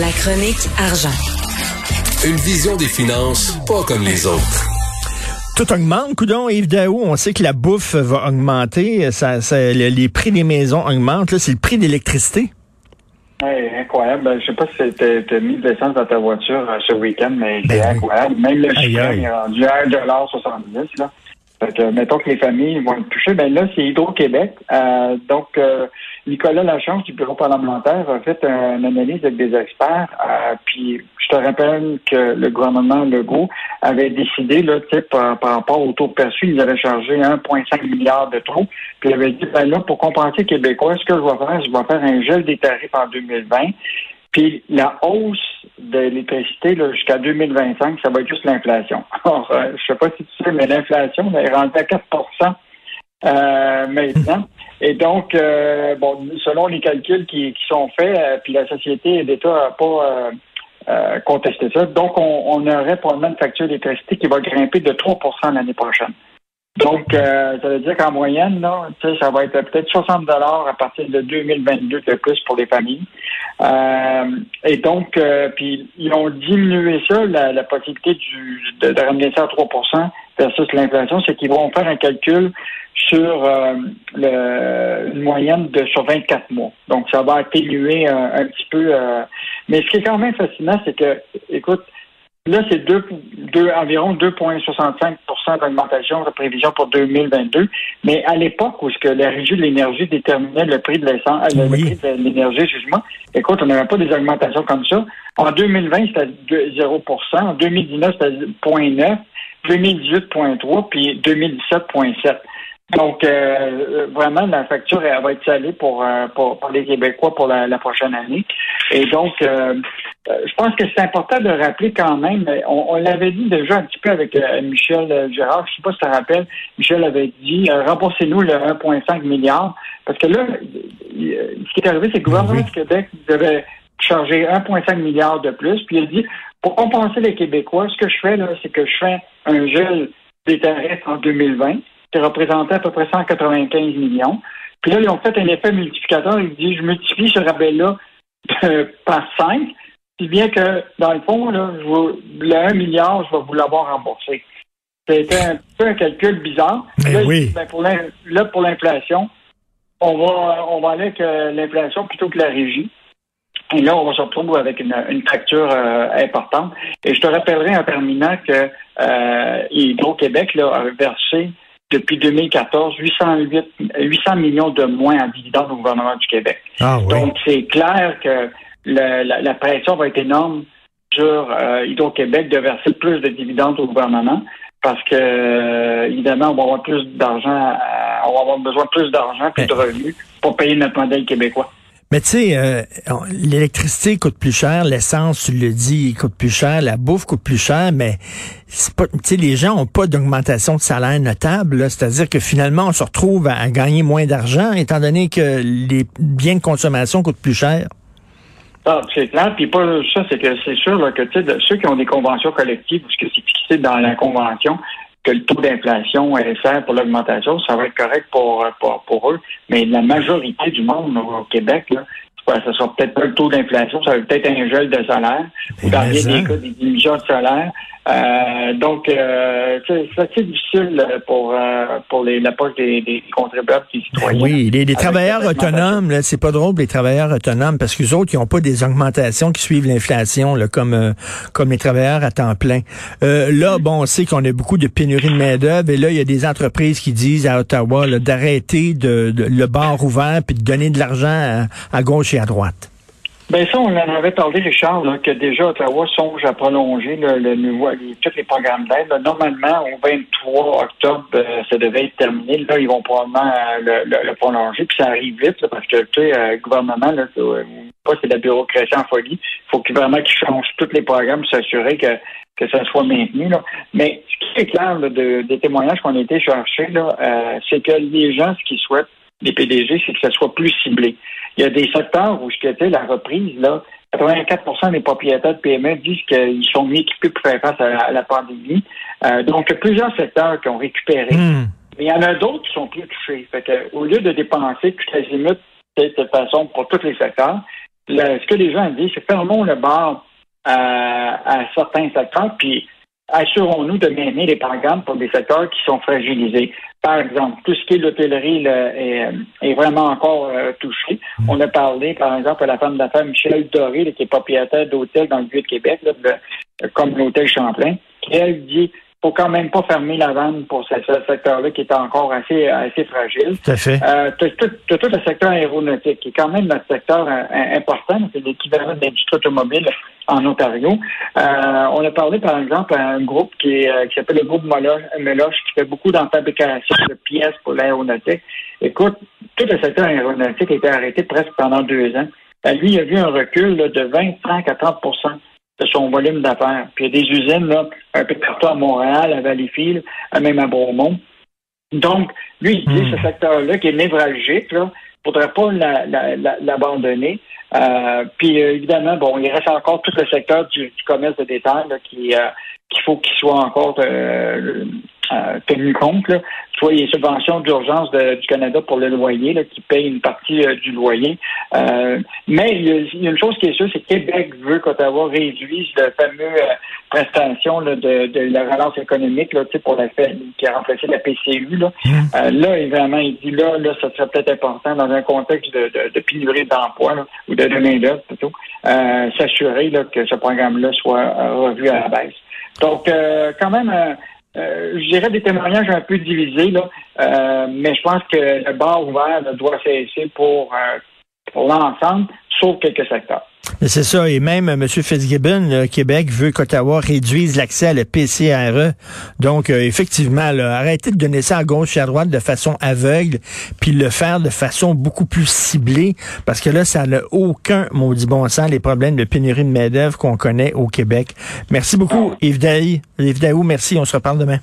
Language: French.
La chronique argent. Une vision des finances pas comme les autres. Tout augmente, coudon, Yves Daou. On sait que la bouffe va augmenter. Ça, ça- le- les prix des maisons augmentent. Là, c'est le prix d'électricité. Hey, incroyable. Ben, je sais pas si t'as mis de l'essence dans ta voiture euh, ce week-end, mais c'est Ben incroyable. Même le chiffre est rendu à 1,70 là. Fait que, mettons que les familles vont être touchées. Ben là, c'est Hydro-Québec. Euh, donc, euh, Nicolas Lachance du bureau parlementaire a fait un- une analyse avec des experts. euh, puis, je te rappelle que le gouvernement Legault avait décidé, là, par, par rapport au taux perçu, ils avaient chargé 1,5 milliard de trop. Puis, il avait dit, ben là, pour compenser les Québécois, ce que je vais faire, je vais faire un gel des tarifs en 2020. Puis la hausse de l'électricité jusqu'à 2025, ça va être juste l'inflation. Alors, euh, je sais pas si tu sais, mais l'inflation est rendue à 4% euh, maintenant. Et donc, euh, bon, selon les calculs qui, qui sont faits, euh, puis la société et l'État n'a pas euh, euh, contesté ça. Donc, on, on aurait probablement une facture d'électricité qui va grimper de 3% l'année prochaine. Donc, euh, ça veut dire qu'en moyenne, là, ça va être peut-être 60 dollars à partir de 2022 de plus pour les familles. Euh, et donc, puis ils ont diminué ça, la, la possibilité du, de, de ramener ça à 3% versus l'inflation, c'est qu'ils vont faire un calcul sur euh, le, une moyenne de sur 24 mois. Donc, ça va atténuer euh, un petit peu. euh, mais ce qui est quand même fascinant, c'est que, écoute, Là, c'est deux, deux, environ 2,65% d'augmentation de prévision pour 2022. Mais à l'époque où ce que la Régie de l'énergie déterminait le prix de l'essence, le- Oui. le prix de l'énergie, excuse-moi, écoute, on n'avait pas des augmentations comme ça. En 2020, c'était deux- 0 En 2019, c'était 0,9 2018, 0,3 puis 2017, 0,7 donc, euh, vraiment, la facture elle va être salée pour, euh, pour, pour les Québécois pour la, la prochaine année. Et donc, euh, euh, je pense que c'est important de rappeler quand même, euh, on, on l'avait dit déjà un petit peu avec euh, Michel euh, Gérard, je sais pas si tu te rappelles, Michel avait dit, euh, remboursez-nous le 1,5 milliard, parce que là, euh, ce qui est arrivé, c'est que le gouvernement du Québec devait charger 1,5 milliard de plus, puis il a dit, pour compenser les Québécois, ce que je fais, là, c'est que je fais un gel des tarifs en 2020, qui représentait à peu près 195 millions. Puis là, ils ont fait un effet multiplicateur. Ils disent, je multiplie ce rabais-là par 5, si bien que, dans le fond, là, je le 1 milliard, je vais vous l'avoir remboursé. C'était un peu un calcul bizarre. Mais là, oui. ben, pour là, pour l'inflation, on va, on va aller avec euh, l'inflation plutôt que la régie. Et là, on va se retrouver avec une, une facture euh, importante. Et je te rappellerai en terminant que euh, Hydro-Québec là, a versé depuis 2014 808, 800 millions de moins en dividendes au gouvernement du Québec. Ah oui. Donc, c'est clair que le- la, la pression va être énorme sur euh, Hydro-Québec de verser plus de dividendes au gouvernement parce que, euh, évidemment, on va avoir plus d'argent, à- on va avoir besoin de plus d'argent plus de revenus pour payer notre modèle québécois. Mais tu sais, euh, l'électricité coûte plus cher, l'essence, tu le dis, coûte plus cher, la bouffe coûte plus cher, mais pas, les gens ont pas d'augmentation de salaire notable. C'est-à-dire que finalement, on se retrouve à, gagner moins d'argent, étant donné que les biens de consommation coûtent plus cher. Ah, c'est clair. Puis pas ça, c'est que c'est sûr là, que de- ceux qui ont des conventions collectives, parce que c'est fixé dans la convention que le taux d'inflation est fait pour l'augmentation, ça va être correct pour, euh, pour, pour eux. Mais la majorité du monde au Québec, là, ça sera peut-être pas le taux d'inflation, ça va peut-être un gel de salaire, ou dans bien des cas, des diminutions de salaire. Euh, donc, euh, c'est assez difficile pour pour les, la poche des, des contribuables des citoyens. Oui, les, travailleurs autonomes, c'est pas drôle les travailleurs autonomes parce que les autres, ils n'ont pas des augmentations qui suivent l'inflation comme comme les travailleurs à temps plein. là, bon, on sait qu'on a beaucoup de pénurie de main d'œuvre et là, il y a des entreprises qui disent à Ottawa d'arrêter de, le bar ouvert puis de donner de l'argent à gauche et à droite. Ben ça, on en avait parlé, Richard, là, que déjà Ottawa songe à prolonger le, le, tous les programmes d'aide. Normalement, au 23 octobre, euh, ça devait être terminé. Là, ils vont probablement euh, le, prolonger. Puis ça arrive vite, parce que tu sais, euh, le gouvernement, là, c'est la bureaucratie en folie. Il faut vraiment qu'ils changent tous les programmes pour s'assurer que que ça soit maintenu. Là. Mais ce qui est clair de, des témoignages qu'on a été chercher, là, c'est que les gens, ce qu'ils souhaitent, les PDG, c'est que ça soit plus ciblé. Il y a des secteurs où ce était la reprise, là, 84% des propriétaires de PME disent qu'ils sont mieux équipés pour faire face à la, pandémie. Euh, donc, il y a plusieurs secteurs qui ont récupéré. Hmm. Mais il y en a d'autres qui sont plus touchés. Fait que, au lieu de dépenser tout azimut de cette façon pour tous les secteurs, ce que les gens disent, c'est fermons le bar à, à certains secteurs, puis assurons-nous de maintenir les programmes pour des secteurs qui sont fragilisés. Par exemple, tout ce qui est l'hôtellerie est, est, vraiment encore euh, touché. Mm. On a parlé, par exemple, à la femme d'affaires Michel Doré, qui est propriétaire d'hôtels dans le Vieux-Québec, comme l'hôtel Champlain, qui, elle, dit faut quand même pas fermer la vente pour ce, secteur-là qui est encore assez assez fragile. Tout à fait. Euh, tout le secteur aéronautique qui est quand même notre secteur euh, important. C'est l'équivalent de l'industrie automobile en Ontario. Euh, on a parlé, par exemple, à un groupe qui, qui s'appelle le groupe Meloche, qui fait beaucoup dans fabrication de pièces pour l'aéronautique. Écoute, tout le secteur aéronautique a été arrêté presque pendant deux ans. lui, il a vu un recul de 25 à 30 de son volume d'affaires. Puis il y a des usines là, un peu partout à Montréal, à Valleyfield, même à Beaumont. Donc, lui, il dit hmm. ce secteur-là qui est névralgique, là, faudrait pas l'abandonner. Euh, puis euh, évidemment, bon, il reste encore tout le secteur du, commerce de détail qui euh, qu'il faut qu'il soit encore euh, tenu compte, là, soit les subventions d'urgence du Canada pour le loyer, là, qui paye une partie euh, du loyer. Euh, mais il y, a, une chose qui est sûre, c'est que Québec veut qu'Ottawa réduise le fameux prestation là, de, de, la relance économique là, pour la qui a remplacé la PCU. Là, mmh. là évidemment, il dit là, là, ça serait peut-être important dans un contexte de, de, de pénurie d'emploi ou de, main-d'œuvre plutôt, s'assurer que ce programme-là soit revu à la baisse. Donc, quand même, euh, je dirais des témoignages un peu divisés, là, euh, mais je pense que le bar ouvert doit cesser pour, euh, pour l'ensemble, sauf quelques secteurs. C'est ça. Et même M. Fitzgibbon, le Québec, veut qu'Ottawa réduise l'accès à la PCRE. Donc, euh, effectivement, là, arrêtez de donner ça à gauche et à droite de façon aveugle, puis le faire de façon beaucoup plus ciblée, parce que là, ça n'a aucun maudit bon sens, les problèmes de pénurie de main-d'œuvre qu'on connaît au Québec. Merci beaucoup, Yves Daou. Yves Daou, merci. On se reparle demain.